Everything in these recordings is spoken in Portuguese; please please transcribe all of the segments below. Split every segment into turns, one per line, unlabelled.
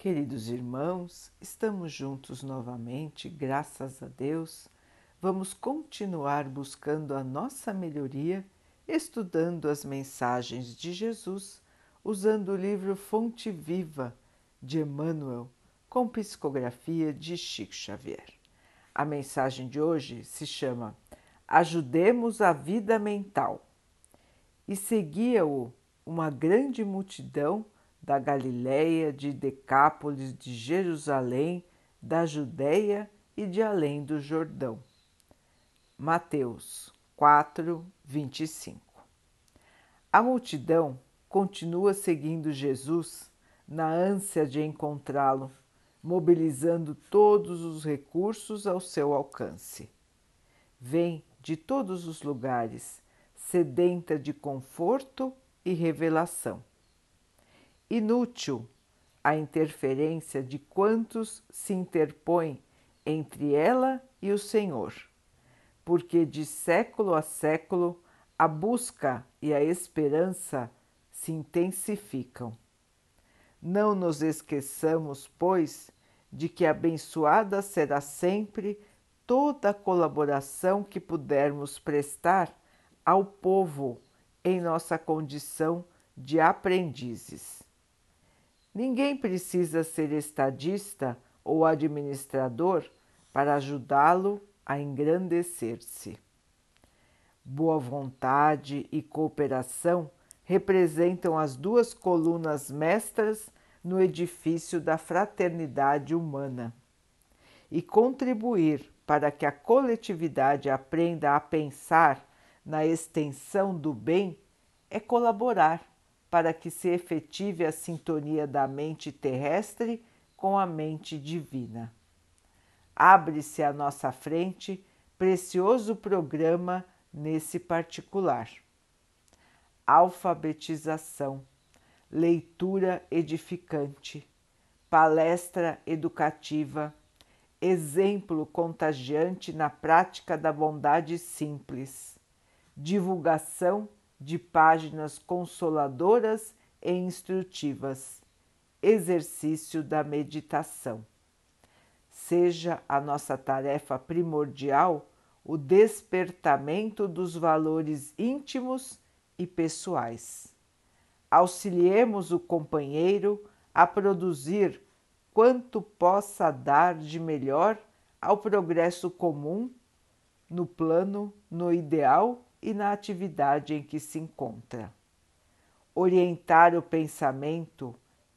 Queridos irmãos, estamos juntos novamente, graças a Deus. Vamos continuar buscando a nossa melhoria, estudando as mensagens de Jesus, usando o livro Fonte Viva de Emmanuel, com psicografia de Chico Xavier. A mensagem de hoje se chama Ajudemos a Vida Mental. E seguia-o uma grande multidão da Galiléia, de Decápolis, de Jerusalém, da Judéia e de além do Jordão. Mateus 4, 25 A multidão continua seguindo Jesus na ânsia de encontrá-lo, mobilizando todos os recursos ao seu alcance. Vem de todos os lugares, sedenta de conforto e revelação inútil a interferência de quantos se interpõem entre ela e o Senhor, porque de século a século a busca e a esperança se intensificam. Não nos esqueçamos, pois, de que abençoada será sempre toda a colaboração que pudermos prestar ao povo em nossa condição de aprendizes. Ninguém precisa ser estadista ou administrador para ajudá-lo a engrandecer-se. Boa vontade e cooperação representam as duas colunas mestras no edifício da fraternidade humana. E contribuir para que a coletividade aprenda a pensar na extensão do bem é colaborar para que se efetive a sintonia da mente terrestre com a mente divina. Abre-se à nossa frente precioso programa nesse particular. Alfabetização, leitura edificante, palestra educativa, exemplo contagiante na prática da bondade simples, divulgação de páginas consoladoras e instrutivas. Exercício da meditação. Seja a nossa tarefa primordial o despertamento dos valores íntimos e pessoais. Auxiliemos o companheiro a produzir quanto possa dar de melhor ao progresso comum no plano, no ideal e na atividade em que se encontra. Orientar o pensamento,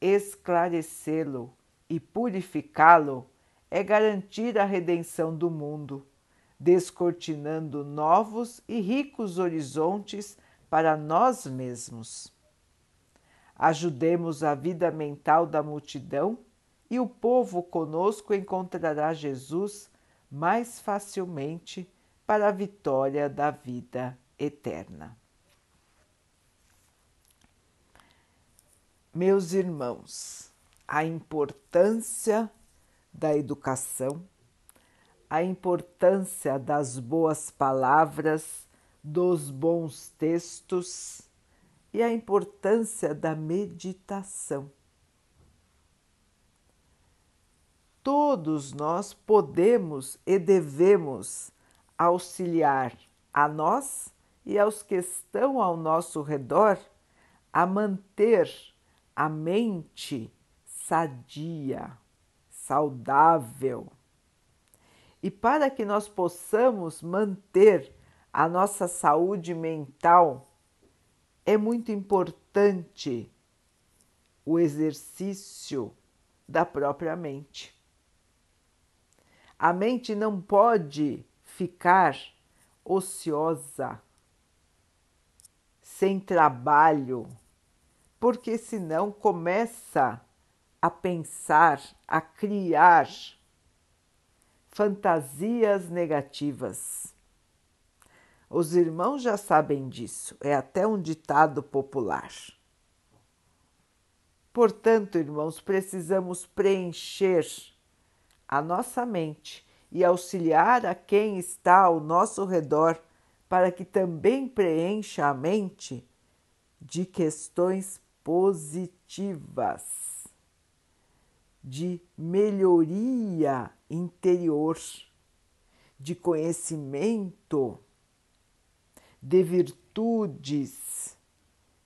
esclarecê-lo e purificá-lo é garantir a redenção do mundo, descortinando novos e ricos horizontes para nós mesmos. Ajudemos a vida mental da multidão e o povo conosco encontrará Jesus mais facilmente para a vitória da vida eterna. Meus irmãos, a importância da educação, a importância das boas palavras, dos bons textos e a importância da meditação. Todos nós podemos e devemos auxiliar a nós e aos que estão ao nosso redor a manter a mente sadia, saudável. E para que nós possamos manter a nossa saúde mental, é muito importante o exercício da própria mente. A mente não pode ficar ociosa, sem trabalho, porque senão começa a pensar, a criar fantasias negativas. Os irmãos já sabem disso, é até um ditado popular. Portanto, irmãos, precisamos preencher a nossa mente e auxiliar a quem está ao nosso redor para que também preencha a mente de questões positivas. de melhoria interior, de conhecimento, de virtudes,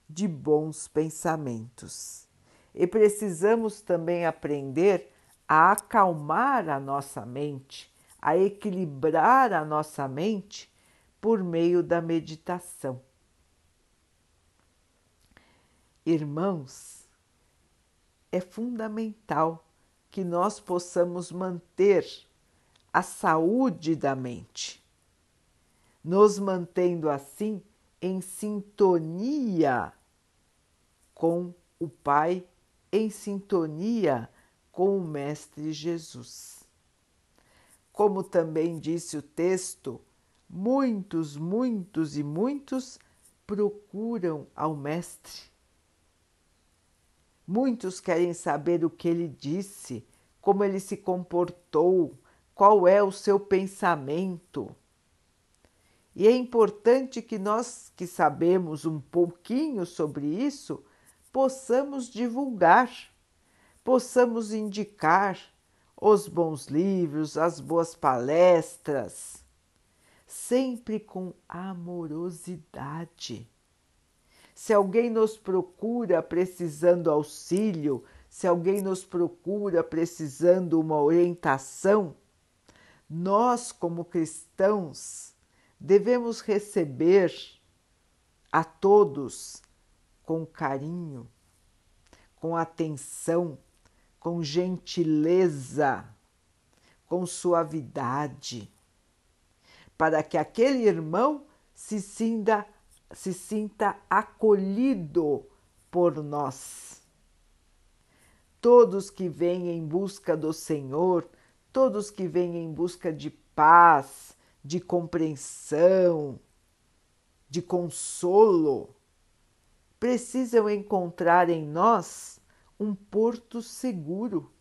de bons pensamentos. E precisamos também aprender a acalmar a nossa mente, a equilibrar a nossa mente por meio da meditação. Irmãos, é fundamental que nós possamos manter a saúde da mente, nos mantendo assim em sintonia com o Pai, em sintonia com o Mestre Jesus. Como também disse o texto, muitos, muitos e muitos procuram ao Mestre Muitos querem saber o que ele disse, como ele se comportou, qual é o seu pensamento. E é importante que nós que sabemos um pouquinho sobre isso possamos divulgar, possamos indicar os bons livros, as boas palestras, sempre com amorosidade. Se alguém nos procura precisando auxílio, se alguém nos procura precisando uma orientação, nós, como cristãos, devemos receber a todos com carinho, com atenção, com gentileza, com suavidade, para que aquele irmão se sinta se sinta acolhido por nós. Todos que vêm em busca do Senhor, todos que vêm em busca de paz, de compreensão, de consolo, precisam encontrar em nós um porto seguro.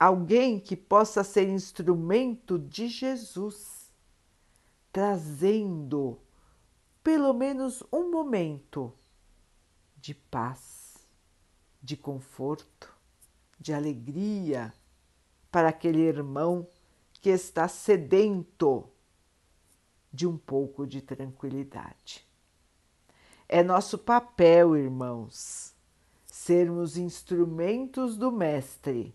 Alguém que possa ser instrumento de Jesus, trazendo pelo menos um momento de paz, de conforto, de alegria para aquele irmão que está sedento de um pouco de tranquilidade. É nosso papel, irmãos, sermos instrumentos do Mestre,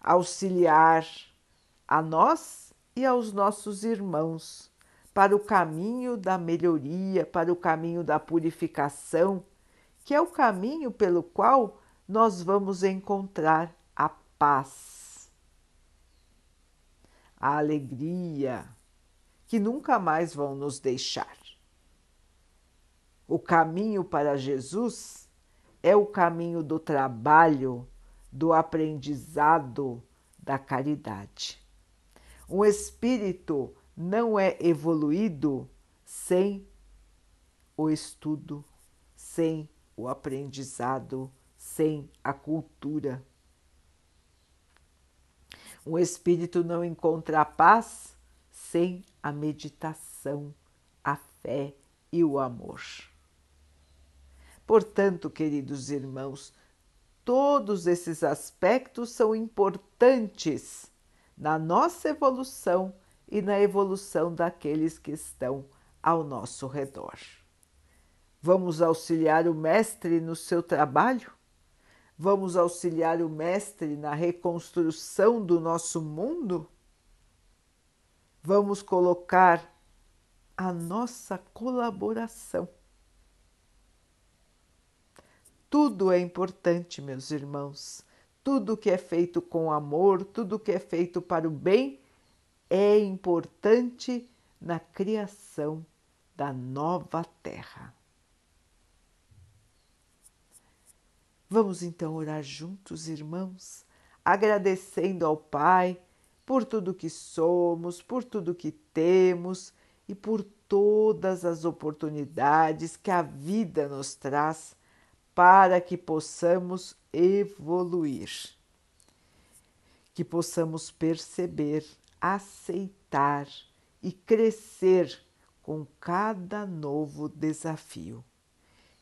auxiliar a nós e aos nossos irmãos para o caminho da melhoria, para o caminho da purificação, que é o caminho pelo qual nós vamos encontrar a paz, a alegria, que nunca mais vão nos deixar. O caminho para Jesus é o caminho do trabalho, do aprendizado, da caridade. Um espírito não é evoluído sem o estudo, sem o aprendizado, sem a cultura. Um espírito não encontra a paz sem a meditação, a fé e o amor. Portanto, queridos irmãos, todos esses aspectos são importantes na nossa evolução e na evolução daqueles que estão ao nosso redor. Vamos auxiliar o Mestre no seu trabalho? Vamos auxiliar o Mestre na reconstrução do nosso mundo? Vamos colocar a nossa colaboração. Tudo é importante, meus irmãos. Tudo que é feito com amor, tudo que é feito para o bem é importante na criação da nova terra. Vamos então orar juntos, irmãos, agradecendo ao Pai por tudo que somos, por tudo que temos e por todas as oportunidades que a vida nos traz para que possamos evoluir, que possamos perceber aceitar e crescer com cada novo desafio.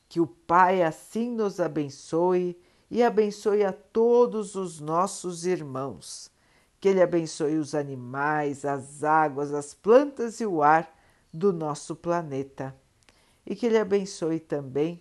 Que o Pai assim nos abençoe e abençoe a todos os nossos irmãos. Que Ele abençoe os animais, as águas, as plantas e o ar do nosso planeta. E que Ele abençoe também